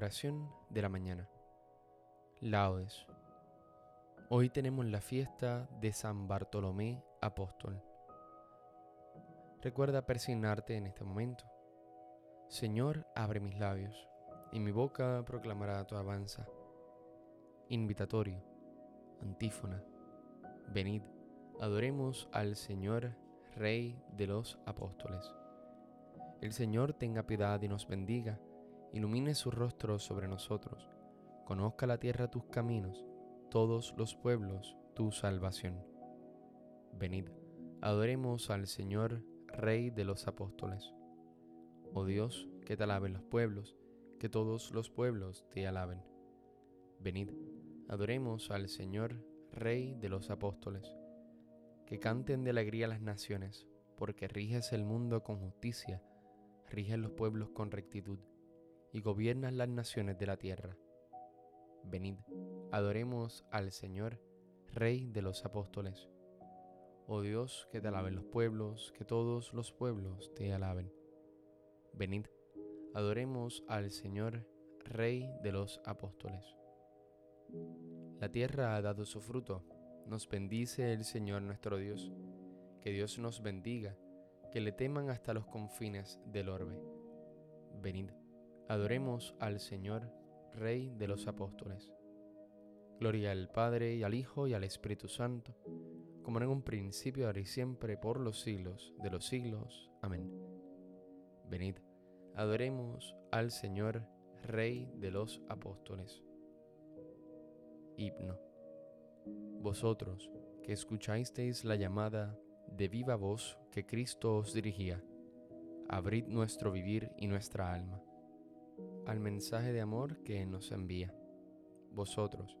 Oración de la mañana. Laudes. Hoy tenemos la fiesta de San Bartolomé Apóstol. Recuerda persignarte en este momento. Señor, abre mis labios, y mi boca proclamará tu avanza. Invitatorio. Antífona. Venid, adoremos al Señor, Rey de los Apóstoles. El Señor tenga piedad y nos bendiga ilumine su rostro sobre nosotros, conozca la tierra tus caminos, todos los pueblos tu salvación. Venid, adoremos al Señor, Rey de los apóstoles. Oh Dios, que te alaben los pueblos, que todos los pueblos te alaben. Venid, adoremos al Señor, Rey de los apóstoles. Que canten de alegría las naciones, porque riges el mundo con justicia, riges los pueblos con rectitud y gobiernas las naciones de la tierra. Venid, adoremos al Señor, Rey de los apóstoles. Oh Dios, que te alaben los pueblos, que todos los pueblos te alaben. Venid, adoremos al Señor, Rey de los apóstoles. La tierra ha dado su fruto, nos bendice el Señor nuestro Dios. Que Dios nos bendiga, que le teman hasta los confines del orbe. Venid, Adoremos al Señor, Rey de los apóstoles. Gloria al Padre y al Hijo y al Espíritu Santo, como en un principio, ahora y siempre, por los siglos de los siglos. Amén. Venid, adoremos al Señor, Rey de los apóstoles. Himno. Vosotros que escuchasteis la llamada de viva voz que Cristo os dirigía, abrid nuestro vivir y nuestra alma al mensaje de amor que nos envía. Vosotros,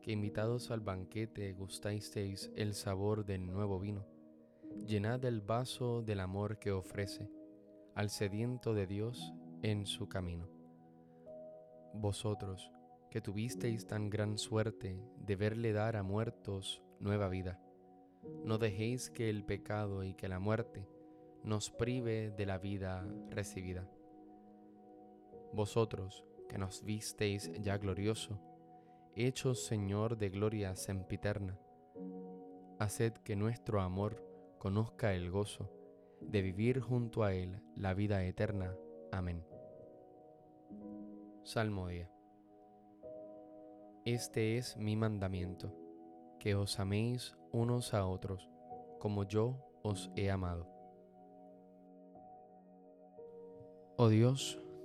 que invitados al banquete gustasteis el sabor del nuevo vino, llenad el vaso del amor que ofrece al sediento de Dios en su camino. Vosotros, que tuvisteis tan gran suerte de verle dar a muertos nueva vida, no dejéis que el pecado y que la muerte nos prive de la vida recibida vosotros que nos visteis ya glorioso, hechos Señor de gloria sempiterna, haced que nuestro amor conozca el gozo de vivir junto a Él la vida eterna. Amén. Salmodia. Este es mi mandamiento, que os améis unos a otros, como yo os he amado. Oh Dios,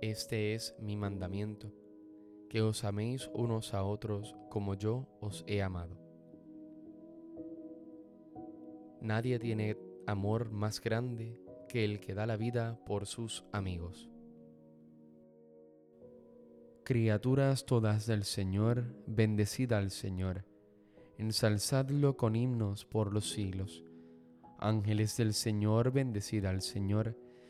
Este es mi mandamiento, que os améis unos a otros como yo os he amado. Nadie tiene amor más grande que el que da la vida por sus amigos. Criaturas todas del Señor, bendecida al Señor, ensalzadlo con himnos por los siglos. Ángeles del Señor, bendecida al Señor,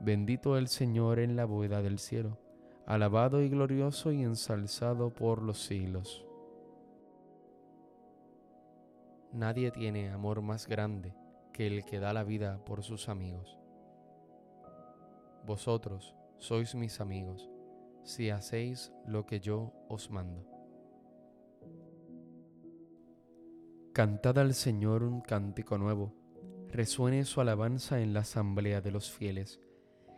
Bendito el Señor en la bóveda del cielo, alabado y glorioso y ensalzado por los siglos. Nadie tiene amor más grande que el que da la vida por sus amigos. Vosotros sois mis amigos, si hacéis lo que yo os mando. Cantad al Señor un cántico nuevo, resuene su alabanza en la asamblea de los fieles,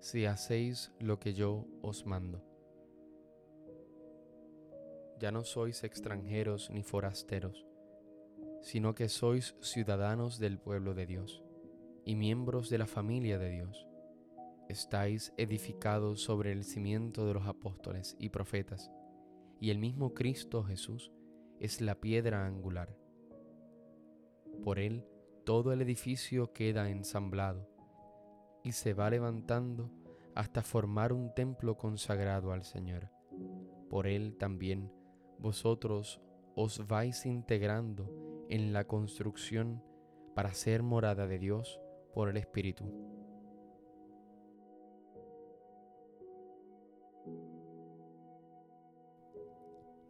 si hacéis lo que yo os mando. Ya no sois extranjeros ni forasteros, sino que sois ciudadanos del pueblo de Dios y miembros de la familia de Dios estáis edificados sobre el cimiento de los apóstoles y profetas, y el mismo Cristo Jesús es la piedra angular. Por él todo el edificio queda ensamblado y se va levantando hasta formar un templo consagrado al Señor. Por él también vosotros os vais integrando en la construcción para ser morada de Dios por el Espíritu.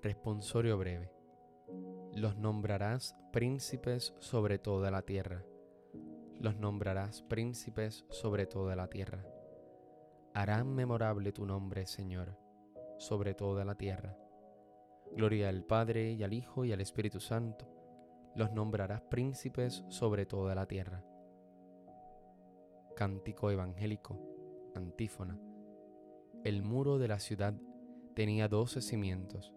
Responsorio breve. Los nombrarás príncipes sobre toda la tierra. Los nombrarás príncipes sobre toda la tierra. Harán memorable tu nombre, Señor, sobre toda la tierra. Gloria al Padre y al Hijo y al Espíritu Santo. Los nombrarás príncipes sobre toda la tierra. Cántico evangélico, antífona. El muro de la ciudad tenía doce cimientos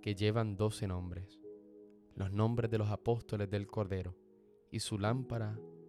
que llevan doce nombres, los nombres de los apóstoles del Cordero, y su lámpara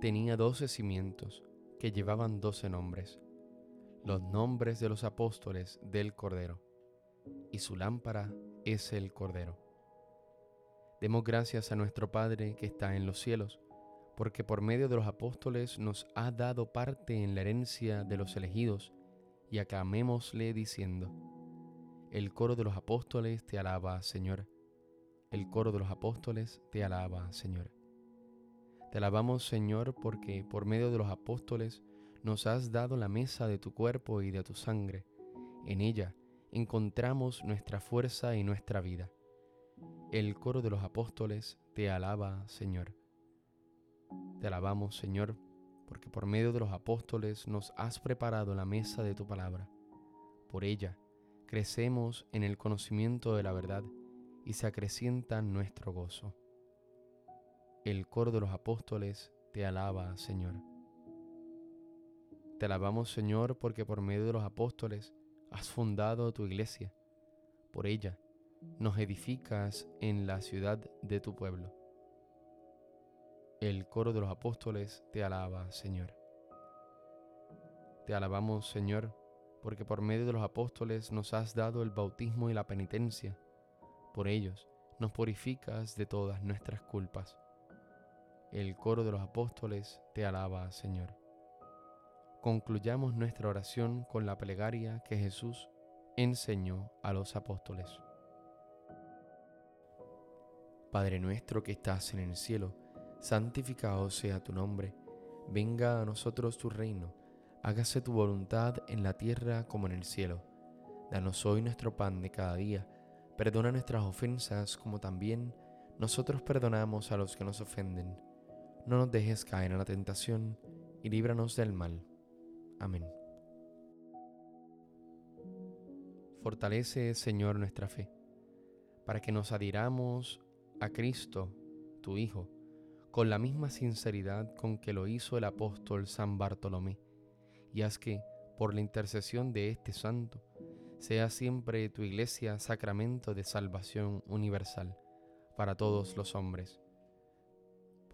tenía doce cimientos que llevaban doce nombres, los nombres de los apóstoles del Cordero, y su lámpara es el Cordero. Demos gracias a nuestro Padre que está en los cielos porque por medio de los apóstoles nos ha dado parte en la herencia de los elegidos, y aclamémosle diciendo, el coro de los apóstoles te alaba, Señor. El coro de los apóstoles te alaba, Señor. Te alabamos, Señor, porque por medio de los apóstoles nos has dado la mesa de tu cuerpo y de tu sangre. En ella encontramos nuestra fuerza y nuestra vida. El coro de los apóstoles te alaba, Señor. Te alabamos, Señor, porque por medio de los apóstoles nos has preparado la mesa de tu palabra. Por ella crecemos en el conocimiento de la verdad y se acrecienta nuestro gozo. El coro de los apóstoles te alaba, Señor. Te alabamos, Señor, porque por medio de los apóstoles has fundado tu iglesia. Por ella nos edificas en la ciudad de tu pueblo. El coro de los apóstoles te alaba, Señor. Te alabamos, Señor, porque por medio de los apóstoles nos has dado el bautismo y la penitencia. Por ellos nos purificas de todas nuestras culpas. El coro de los apóstoles te alaba, Señor. Concluyamos nuestra oración con la plegaria que Jesús enseñó a los apóstoles. Padre nuestro que estás en el cielo, santificado sea tu nombre, venga a nosotros tu reino, hágase tu voluntad en la tierra como en el cielo. Danos hoy nuestro pan de cada día, perdona nuestras ofensas como también nosotros perdonamos a los que nos ofenden. No nos dejes caer en la tentación y líbranos del mal. Amén. Fortalece, Señor, nuestra fe, para que nos adhiramos a Cristo, tu Hijo, con la misma sinceridad con que lo hizo el apóstol San Bartolomé, y haz que, por la intercesión de este santo, sea siempre tu iglesia sacramento de salvación universal para todos los hombres.